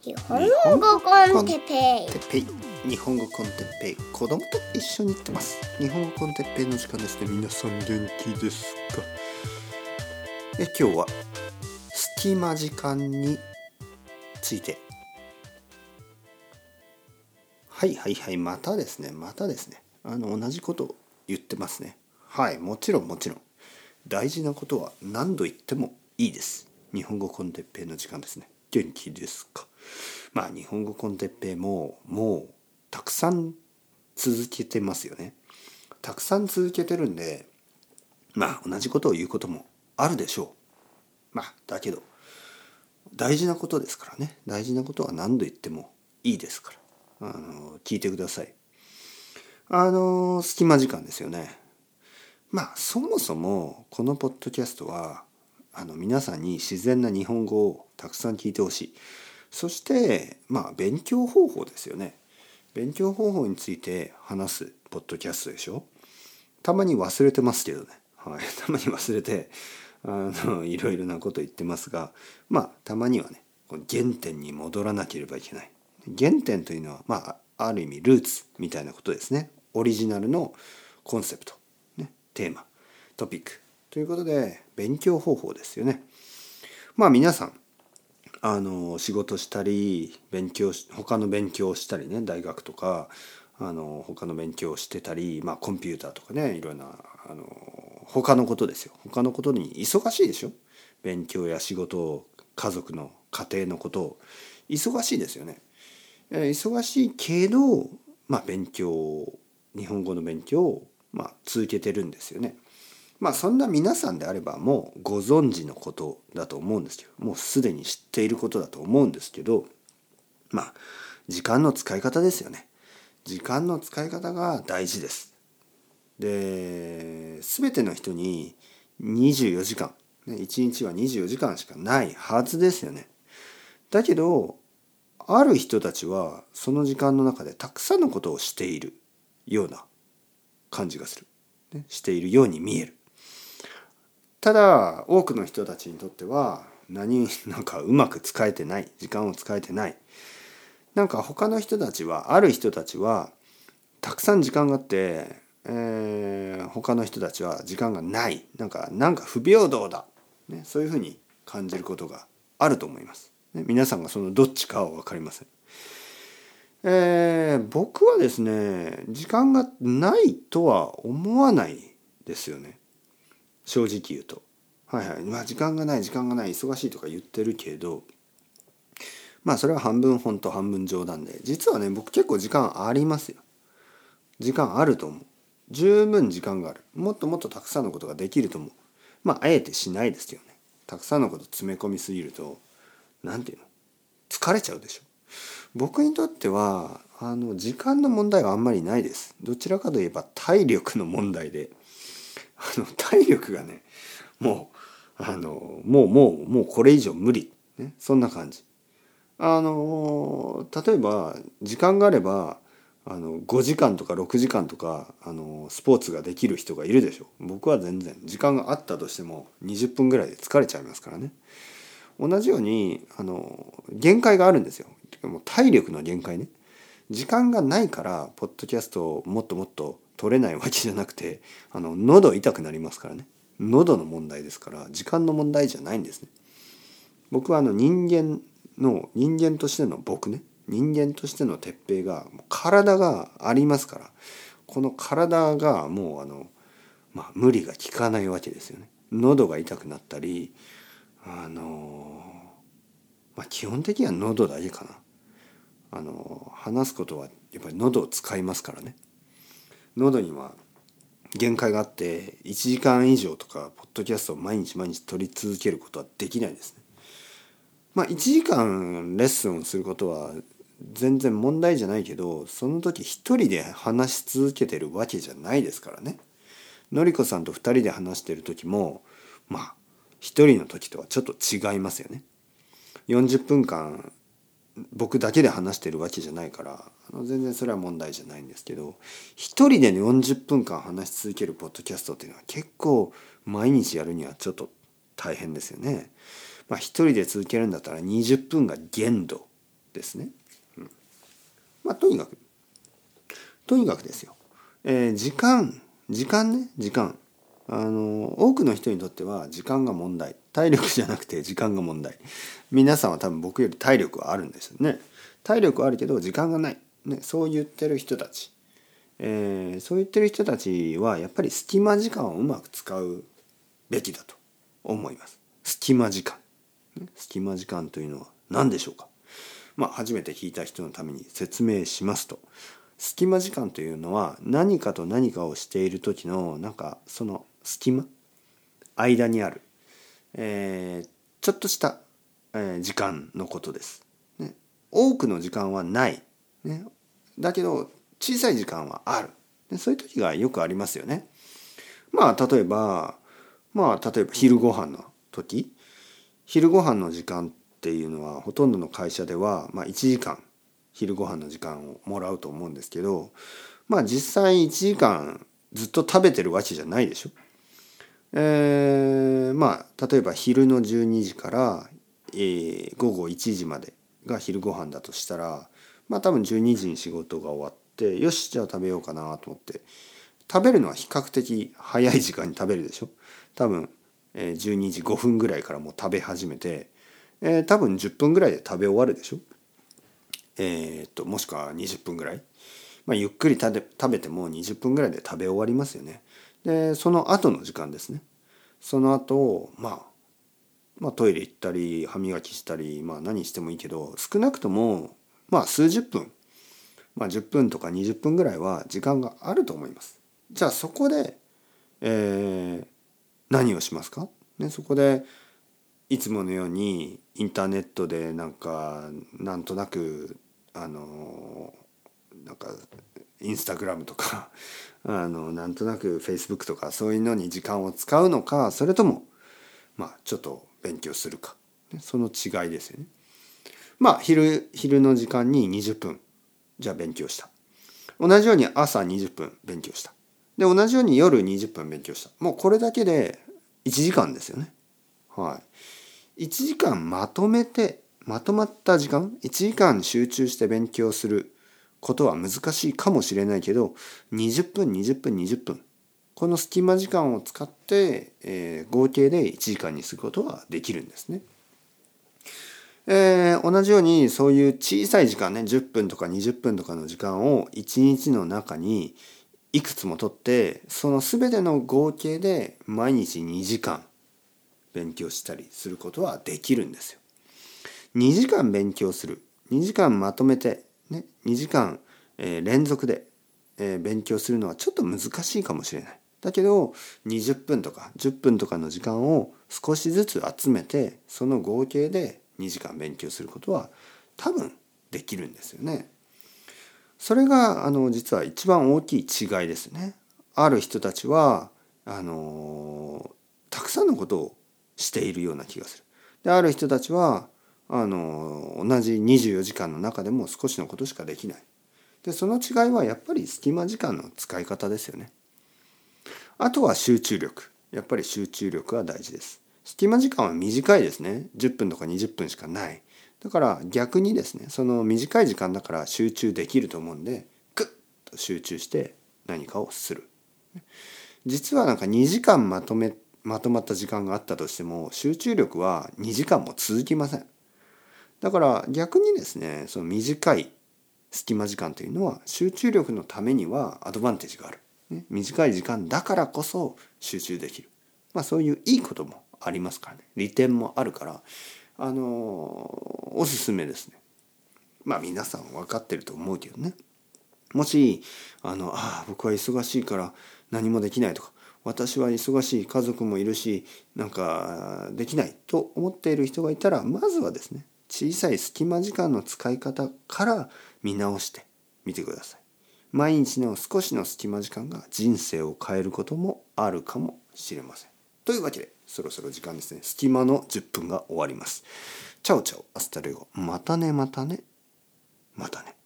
日本語コンテッペイ。日本語コンテッペイ。子供と一緒に行ってます。日本語コンテッペイの時間ですね。皆さん元気ですか？え今日は隙間時間について。はいはいはい。またですね。またですね。あの同じことを言ってますね。はいもちろんもちろん。大事なことは何度言ってもいいです。日本語コンテッペイの時間ですね。元気ですか？まあ日本語コンテッペイももうたくさん続けてますよね。たくさん続けてるんでまあ同じことを言うこともあるでしょう。まあだけど大事なことですからね。大事なことは何度言ってもいいですから。あの聞いてください。あの隙間時間ですよね。まあそもそもこのポッドキャストはあの皆さんに自然な日本語をたくさん聞いてほしい。そしてまあ勉強方法ですよね。勉強方法について話すポッドキャストでしょ。たまに忘れてますけどね、はい、たまに忘れてあのいろいろなこと言ってますがまあたまにはね原点に戻らなければいけない。原点というのはまあある意味ルーツみたいなことですね。オリジナルのコンセプト、ね、テーマ。トピック。ということで勉強方法ですよねまあ皆さんあの仕事したり勉強し他の勉強をしたりね大学とかあの他の勉強をしてたり、まあ、コンピューターとかねいろんなあの他のことですよ他のことに忙しいでしょ？勉強や仕事家族の家庭のことを忙しいですよね。忙しいけど、まあ、勉強日本語の勉強を、まあ、続けてるんですよね。まあそんな皆さんであればもうご存知のことだと思うんですけどもうすでに知っていることだと思うんですけどまあ時間の使い方ですよね。時間の使い方が大事です。で全ての人に24時間1日は24時間しかないはずですよね。だけどある人たちはその時間の中でたくさんのことをしているような感じがする。ね、しているように見える。ただ多くの人たちにとっては何なんかうまく使えてない時間を使えてないなんか他の人たちはある人たちはたくさん時間があって、えー、他の人たちは時間がないなんかなんか不平等だ、ね、そういうふうに感じることがあると思います。ね、皆さんがそのどっちかは分かりません。えー、僕はですね時間がないとは思わないですよね。正直言うと。はいはい。まあ時間がない時間がない忙しいとか言ってるけどまあそれは半分本当半分冗談で実はね僕結構時間ありますよ。時間あると思う。十分時間がある。もっともっとたくさんのことができると思う。まああえてしないですけどね。たくさんのこと詰め込みすぎると何て言うの？疲れちゃうでしょ。僕にとってはあの時間の問題はあんまりないです。どちらかといえば体力の問題であの体力がねもうあのもうもうもうこれ以上無理、ね、そんな感じ。あの例えば時間があればあの5時間とか6時間とかあのスポーツができる人がいるでしょ。僕は全然。時間があったとしても20分ぐらいで疲れちゃいますからね。同じようにあの限界があるんですよ。もう体力の限界ね。時間がないからポッドキャストをもっともっと取れないわけじゃなくてあの喉痛くなりますからね喉の問題ですから時間の問題じゃないんですね。僕はあの人間の人間としての僕ね人間としての鉄平が体がありますからこの体がもうあの、まあ、無理が効かないわけですよね。喉が痛くなったりあのまあ基本的には喉だけかな。あの話すことはやっぱり喉を使いますからね。喉には限界があって1時間以上とかポッドキャストを毎日毎日撮り続けることはできないですね。まあ1時間レッスンをすることは全然問題じゃないけどその時一人で話し続けてるわけじゃないですからね。のりこさんと2人で話してる時もまあ一人の時とはちょっと違いますよね。40分間僕だけで話してるわけじゃないからあの全然それは問題じゃないんですけど一人で40分間話し続けるポッドキャストっていうのは結構毎日やるにはちょっと大変ですよね。まあ一人で続けるんだったら20分が限度ですね。うん、まあとにかくとにかくですよ。えー、時間時間ね時間あの多くの人にとっては時間が問題。体力じゃなくて時間が問題。皆さんは多分僕より体力はあるんですよね。体力はあるけど時間がない、ね、そう言ってる人たち、えー、そう言ってる人たちはやっぱり隙間時間をうまく使うべきだと思います。隙間時間。隙間時間というのは何でしょうか。まあ初めて聞いた人のために説明しますと。隙間時間というのは何かと何かをしている時のなんかその隙間？間にある、えー、ちょっとした、えー、時間のことです、ね。多くの時間はない、ね、だけど小さい時間はある、ね、そういう時がよくありますよね。まあ例えばまあ例えば昼ご飯の時。昼ご飯の時間っていうのはほとんどの会社では、まあ、1時間昼ご飯の時間をもらうと思うんですけどまあ実際1時間ずっと食べてるわけじゃないでしょ。えー、まあ例えば昼の12時から、えー、午後1時までが昼ご飯だとしたらまあ多分12時に仕事が終わってよしじゃあ食べようかなと思って食べるのは比較的早い時間に食べるでしょ？多分、えー、12時5分ぐらいからもう食べ始めて、えー、多分10分ぐらいで食べ終わるでしょ？えー、っともしくは20分ぐらい、まあ、ゆっくり食べ食べても20分ぐらいで食べ終わりますよね。でその後の時間ですねその後、まあ、まあトイレ行ったり歯磨きしたり、まあ、何してもいいけど少なくともまあ数十分、まあ、10分とか20分ぐらいは時間があると思います。じゃあそこで、えー、何をしますか、ね、そこでいつものようにインターネットでなんかなんとなくあのなんかインスタグラムとか あのなんとなくフェイスブックとかそういうのに時間を使うのかそれともまあちょっと勉強するかその違いですよね。まあ昼昼の時間に20分じゃあ勉強した。同じように朝20分勉強した。で同じように夜20分勉強した。もうこれだけで1時間ですよね。はい。1時間まとめてまとまった時間？1時間集中して勉強することは難しいかもしれないけど20分20分20分この隙間時間を使って、えー、合計で1時間にすることはできるんですね。えー、同じようにそういう小さい時間ね10分とか20分とかの時間を1日の中にいくつもとってその全ての合計で毎日2時間勉強したりすることはできるんですよ。2時間勉強する2時間まとめてね、2時間、えー、連続で、えー、勉強するのはちょっと難しいかもしれない。だけど20分とか10分とかの時間を少しずつ集めてその合計で2時間勉強することは多分できるんですよね。それがあの実は一番大きい違いですね。ある人たちはあのたくさんのことをしているような気がする。である人たちはあの同じ24時間の中でも少しのことしかできない。でその違いはやっぱり隙間時間の使い方ですよね。あとは集中力。やっぱり集中力は大事です。隙間時間は短いですね。10分とか20分しかない。だから逆にですね、その短い時間だから集中できると思うんで、グッと集中して何かをする。実はなんか2時間まとめ、まとまった時間があったとしても、集中力は2時間も続きません。だから逆にですねその短い隙間時間というのは集中力のためにはアドバンテージがある、ね、短い時間だからこそ集中できる、まあ、そういういいこともありますからね。利点もあるからあのおすすめですね。まあ皆さん分かってると思うけどね。もしあのあ僕は忙しいから何もできないとか私は忙しい家族もいるしなんかできないと思っている人がいたらまずはですね小さい隙間時間の使い方から見直してみてください。毎日の少しの隙間時間が人生を変えることもあるかもしれません。というわけでそろそろ時間ですね。隙間の10分が終わります。チャオチャオアスタレゴまたねまたねまたね。